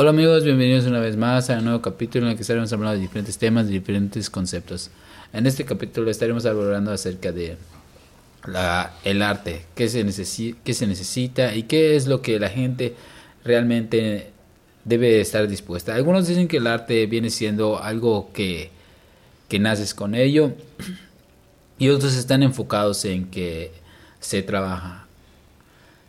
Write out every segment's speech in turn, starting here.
Hola amigos, bienvenidos una vez más a un nuevo capítulo en el que estaremos hablando de diferentes temas, de diferentes conceptos. En este capítulo estaremos hablando acerca de el arte, qué se, qué se necesita y qué es lo que la gente realmente debe estar dispuesta. Algunos dicen que el arte viene siendo algo que, que naces con ello y otros están enfocados en que se trabaja.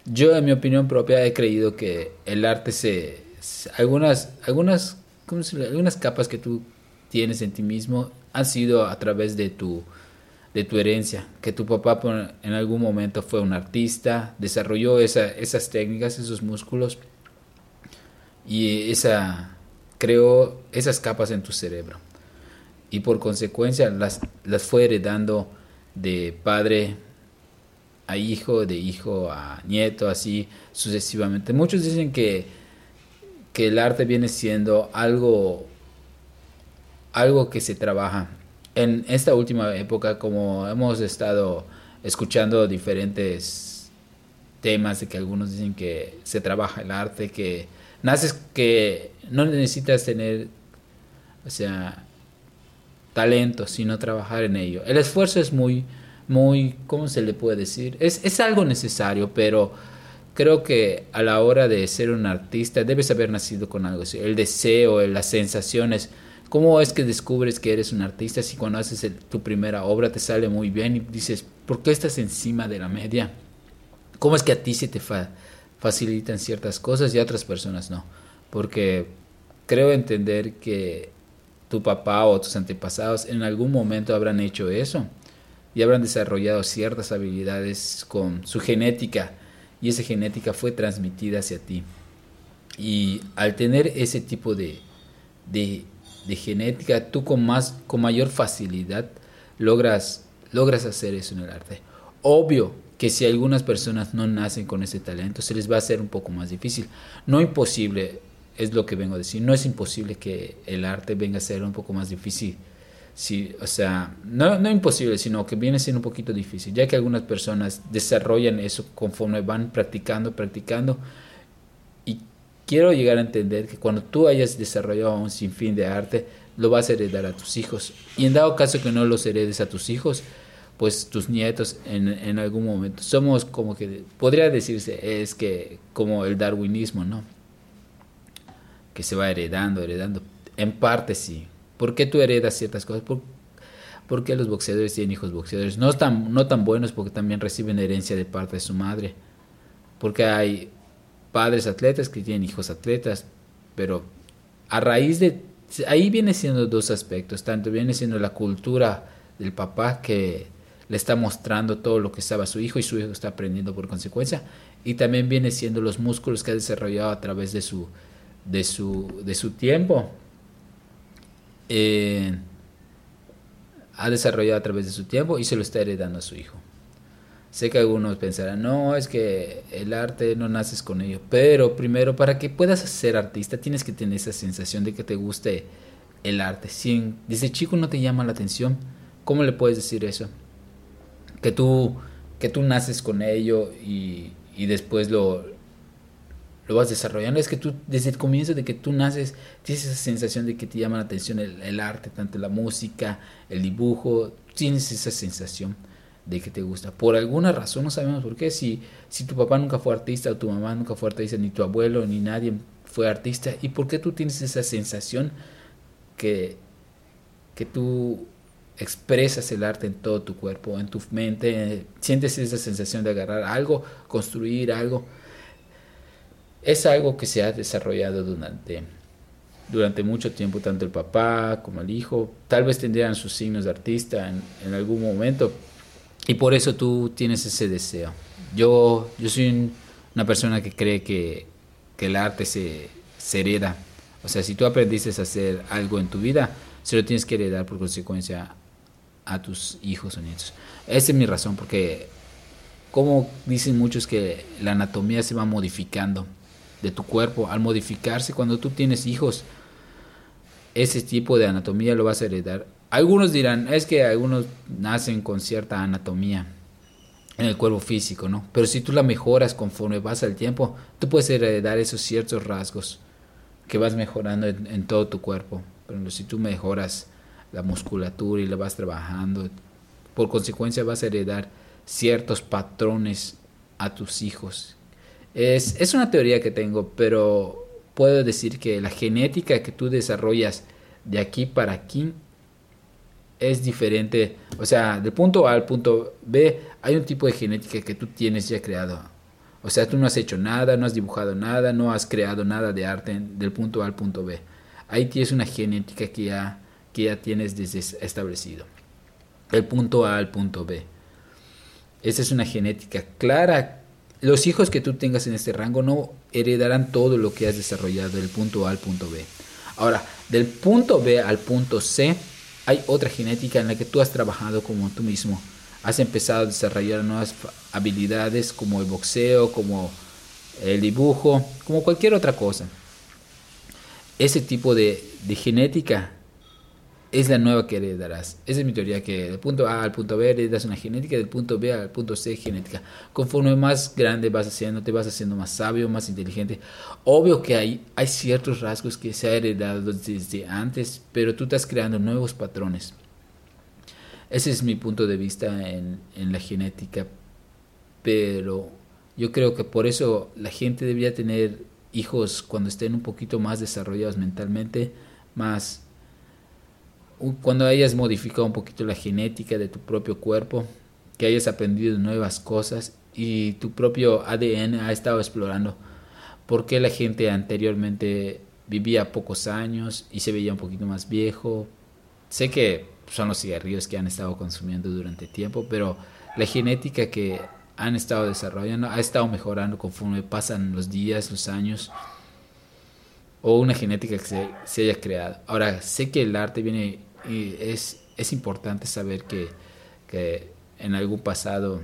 Yo, en mi opinión propia, he creído que el arte se algunas, algunas, algunas capas que tú tienes en ti mismo han sido a través de tu, de tu herencia, que tu papá en algún momento fue un artista, desarrolló esa, esas técnicas, esos músculos y esa, creó esas capas en tu cerebro. Y por consecuencia las, las fue heredando de padre a hijo, de hijo a nieto, así sucesivamente. Muchos dicen que que el arte viene siendo algo, algo que se trabaja. En esta última época, como hemos estado escuchando diferentes temas de que algunos dicen que se trabaja el arte, que naces que no necesitas tener, o sea, talento, sino trabajar en ello. El esfuerzo es muy, muy, ¿cómo se le puede decir? Es, es algo necesario, pero creo que a la hora de ser un artista debes haber nacido con algo así, el deseo, las sensaciones. ¿Cómo es que descubres que eres un artista si cuando haces tu primera obra te sale muy bien y dices, ¿por qué estás encima de la media? ¿Cómo es que a ti se te facilitan ciertas cosas y a otras personas no? Porque creo entender que tu papá o tus antepasados en algún momento habrán hecho eso y habrán desarrollado ciertas habilidades con su genética y esa genética fue transmitida hacia ti. Y al tener ese tipo de, de, genética, tú con, más, con mayor facilidad logras, logras hacer eso en el arte. Obvio que si algunas personas no nacen con ese talento, se les va a hacer un poco más difícil. No imposible, es lo que vengo a decir, no es imposible que el arte venga a ser un poco más difícil Sí, o sea, no, no imposible, sino que viene siendo un poquito difícil, ya que algunas personas desarrollan eso conforme van practicando, practicando. Y quiero llegar a entender que cuando tú hayas desarrollado un sinfín de arte, lo vas a heredar a tus hijos. Y en dado caso que no los heredes a tus hijos, pues tus nietos en, en algún momento. Somos como que, podría decirse, es que como el darwinismo, ¿no? Que se va heredando, heredando. En parte sí, ¿Por qué tú heredas ciertas cosas? ¿Por, qué los boxeadores tienen hijos boxeadores? No tan, no tan buenos porque también reciben herencia de parte de su madre. Porque hay padres atletas que tienen hijos atletas, pero a raíz de... Ahí viene siendo dos aspectos. Tanto viene siendo la cultura del papá que le está mostrando todo lo que sabe a su hijo y su hijo está aprendiendo por consecuencia. Y también viene siendo los músculos que ha desarrollado a través de su, de su, de su tiempo eh, ha desarrollado a través de su tiempo y se lo está heredando a su hijo. Sé que algunos pensarán, no, es que el arte no naces con ello, pero primero para que puedas ser artista tienes que tener esa sensación de que te guste el arte. Si desde chico no te llama la atención, ¿cómo le puedes decir eso? Que tú, que tú naces con ello y, y después lo, lo vas desarrollando. Es que tú, desde el comienzo de que tú naces, tienes esa sensación de que te llama la atención el, arte, tanto la música, el dibujo, tienes esa sensación de que te gusta. Por alguna razón, no sabemos por qué, si, si tu papá nunca fue artista o tu mamá nunca fue artista, ni tu abuelo, ni nadie fue artista, ¿y por qué tú tienes esa sensación que, que tú expresas el arte en todo tu cuerpo, en tu mente, sientes esa sensación de agarrar algo, construir algo? Es algo que se ha desarrollado durante, durante mucho tiempo, tanto el papá como el hijo. Tal vez tendrían sus signos de artista en, algún momento y por eso tú tienes ese deseo. Yo, yo soy una persona que cree que, que el arte se, se hereda. O sea, si tú aprendiste a hacer algo en tu vida, se lo tienes que heredar por consecuencia a tus hijos o nietos. Esa es mi razón, porque como dicen muchos que la anatomía se va modificando de tu cuerpo al modificarse cuando tú tienes hijos. Ese tipo de anatomía lo vas a heredar. Algunos dirán, es que algunos nacen con cierta anatomía en el cuerpo físico, ¿no? Pero si tú la mejoras conforme vas al tiempo, tú puedes heredar esos ciertos rasgos que vas mejorando en, todo tu cuerpo. Pero si tú mejoras la musculatura y la vas trabajando, por consecuencia vas a heredar ciertos patrones a tus hijos. Es, es una teoría que tengo, pero puedo decir que la genética que tú desarrollas de aquí para aquí es diferente. O sea, del punto A al punto B hay un tipo de genética que tú tienes ya creado. O sea, tú no has hecho nada, no has dibujado nada, no has creado nada de arte del punto A al punto B. Ahí tienes una genética que ya, que ya tienes desde establecido. Del punto A al punto B. Esa es una genética clara. Los hijos que tú tengas en este rango no heredarán todo lo que has desarrollado del punto A al punto B. Ahora, del punto B al punto C hay otra genética en la que tú has trabajado como tú mismo. Has empezado a desarrollar nuevas habilidades como el boxeo, como el dibujo, como cualquier otra cosa. Ese tipo de, de genética es la nueva que heredarás. Esa es mi teoría, que del punto A al punto B heredas una genética, del punto B al punto C genética. Conforme más grande vas haciendo, te vas haciendo más sabio, más inteligente. Obvio que hay, hay ciertos rasgos que se han heredado desde antes, pero tú estás creando nuevos patrones. Ese es mi punto de vista en, en la genética, pero yo creo que por eso la gente debería tener hijos cuando estén un poquito más desarrollados mentalmente, más cuando hayas modificado un poquito la genética de tu propio cuerpo, que hayas aprendido nuevas cosas y tu propio ADN ha estado explorando por qué la gente anteriormente vivía pocos años y se veía un poquito más viejo. Sé que son los cigarrillos que han estado consumiendo durante tiempo, pero la genética que han estado desarrollando ha estado mejorando conforme pasan los días, los años, o una genética que se, se haya creado. Ahora, sé que el arte viene y es, es importante saber que, que en algún pasado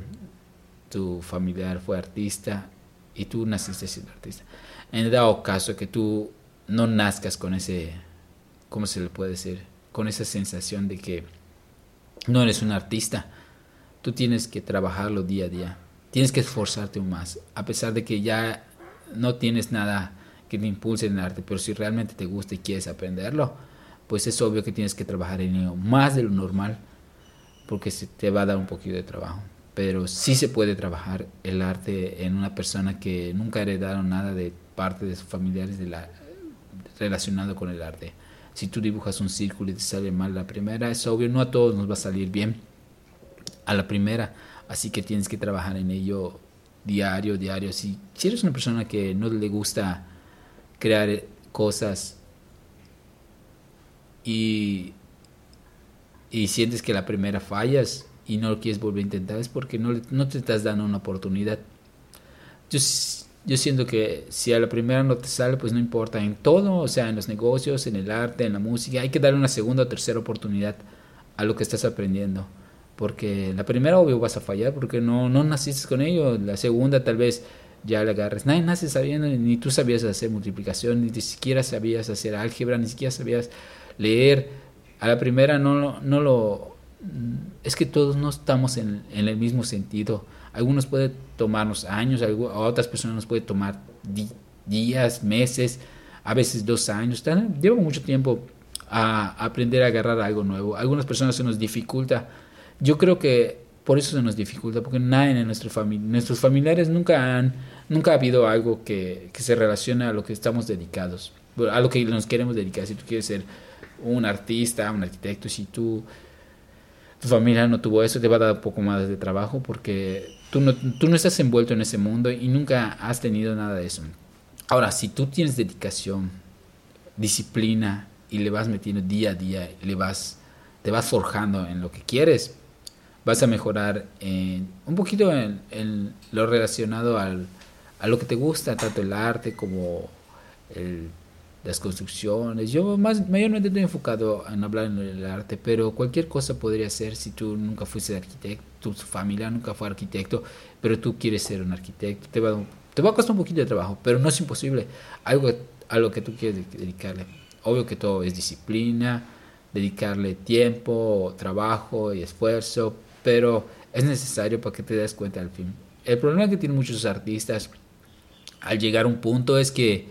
tu familiar fue artista y tú naciste siendo artista. En dado caso que tú no nazcas con ese, ¿cómo se le puede decir? Con esa sensación de que no eres un artista, tú tienes que trabajarlo día a día. Tienes que esforzarte más, a pesar de que ya no tienes nada que te impulse en el arte, pero si realmente te gusta y quieres aprenderlo, pues es obvio que tienes que trabajar en ello más de lo normal porque se te va a dar un poquito de trabajo. Pero sí se puede trabajar el arte en una persona que nunca ha heredado nada de parte de sus familiares de la, relacionado con el arte. Si tú dibujas un círculo y te sale mal la primera, es obvio, no a todos nos va a salir bien a la primera. Así que tienes que trabajar en ello diario, diario. Si, si eres una persona que no le gusta crear cosas y, y sientes que la primera fallas y no lo quieres volver a intentar es porque no, no te estás dando una oportunidad. Yo, yo siento que si a la primera no te sale, pues no importa, en todo, o sea, en los negocios, en el arte, en la música, hay que darle una segunda o tercera oportunidad a lo que estás aprendiendo. Porque la primera, obvio, vas a fallar porque no, no naciste con ello. La segunda, tal vez ya le agarres. Nadie nace sabiendo, ni tú sabías hacer multiplicación, ni siquiera sabías hacer álgebra, ni siquiera sabías leer. A la primera no, no lo... Es que todos no estamos en, en el mismo sentido. Algunos puede tomarnos años, a otras personas nos puede tomar días, meses, a veces dos años. Lleva mucho tiempo a aprender a agarrar algo nuevo. algunas personas se nos dificulta. Yo creo que por eso se nos dificulta, porque nadie en nuestra familia, nuestros familiares nunca han, nunca ha habido algo que, que se relacione a lo que estamos dedicados, a lo que nos queremos dedicar. Si tú quieres ser un artista, un arquitecto, si tú, tu familia no tuvo eso, te va a dar un poco más de trabajo porque tú no, tú no estás envuelto en ese mundo y nunca has tenido nada de eso. Ahora, si tú tienes dedicación, disciplina y le vas metiendo día a día, le vas, te vas forjando en lo que quieres, vas a mejorar en, un poquito en, lo relacionado al, a lo que te gusta, tanto el arte como el las construcciones. Yo más mayormente estoy enfocado en hablar en el arte, pero cualquier cosa podría ser si tú nunca fuiste arquitecto, tu familia nunca fue arquitecto, pero tú quieres ser un arquitecto, te va, te va a costar un poquito de trabajo, pero no es imposible. Algo a lo que tú quieres dedicarle. Obvio que todo es disciplina, dedicarle tiempo, trabajo y esfuerzo, pero es necesario para que te des cuenta al fin. El problema que tienen muchos artistas al llegar a un punto es que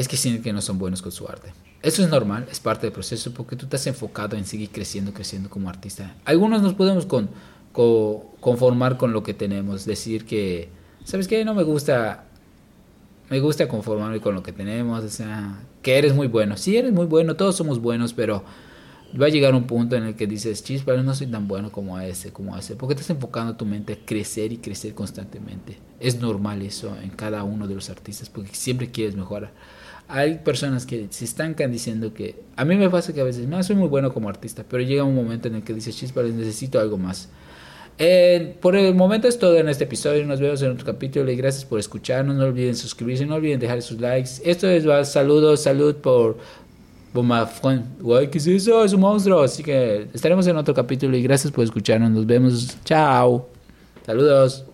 es que sienten que no son buenos con su arte. Eso es normal, es parte del proceso porque tú estás enfocado en seguir creciendo, creciendo como artista. Algunos nos podemos con, conformar con lo que tenemos, decir que, ¿sabes qué? No me gusta, me gusta conformarme con lo que tenemos, o sea, que eres muy bueno. Sí, eres muy bueno, todos somos buenos, pero va a llegar un punto en el que dices, chis, pero no soy tan bueno como ese, como ese, porque estás enfocando tu mente a crecer y crecer constantemente. Es normal eso en cada uno de los artistas, porque siempre quieres mejorar hay personas que se estancan diciendo que a mí me pasa que a veces no soy muy bueno como artista, pero llega un momento en el que dices, chispa, necesito algo más. Por el momento es todo en este episodio. Nos vemos en otro capítulo y gracias por escucharnos. No olviden suscribirse, no olviden dejar sus likes. Esto es saludos, salud por. Guay, ¿qué es eso? Es un monstruo. Así que estaremos en otro capítulo y gracias por escucharnos. Nos vemos. Chao. Saludos.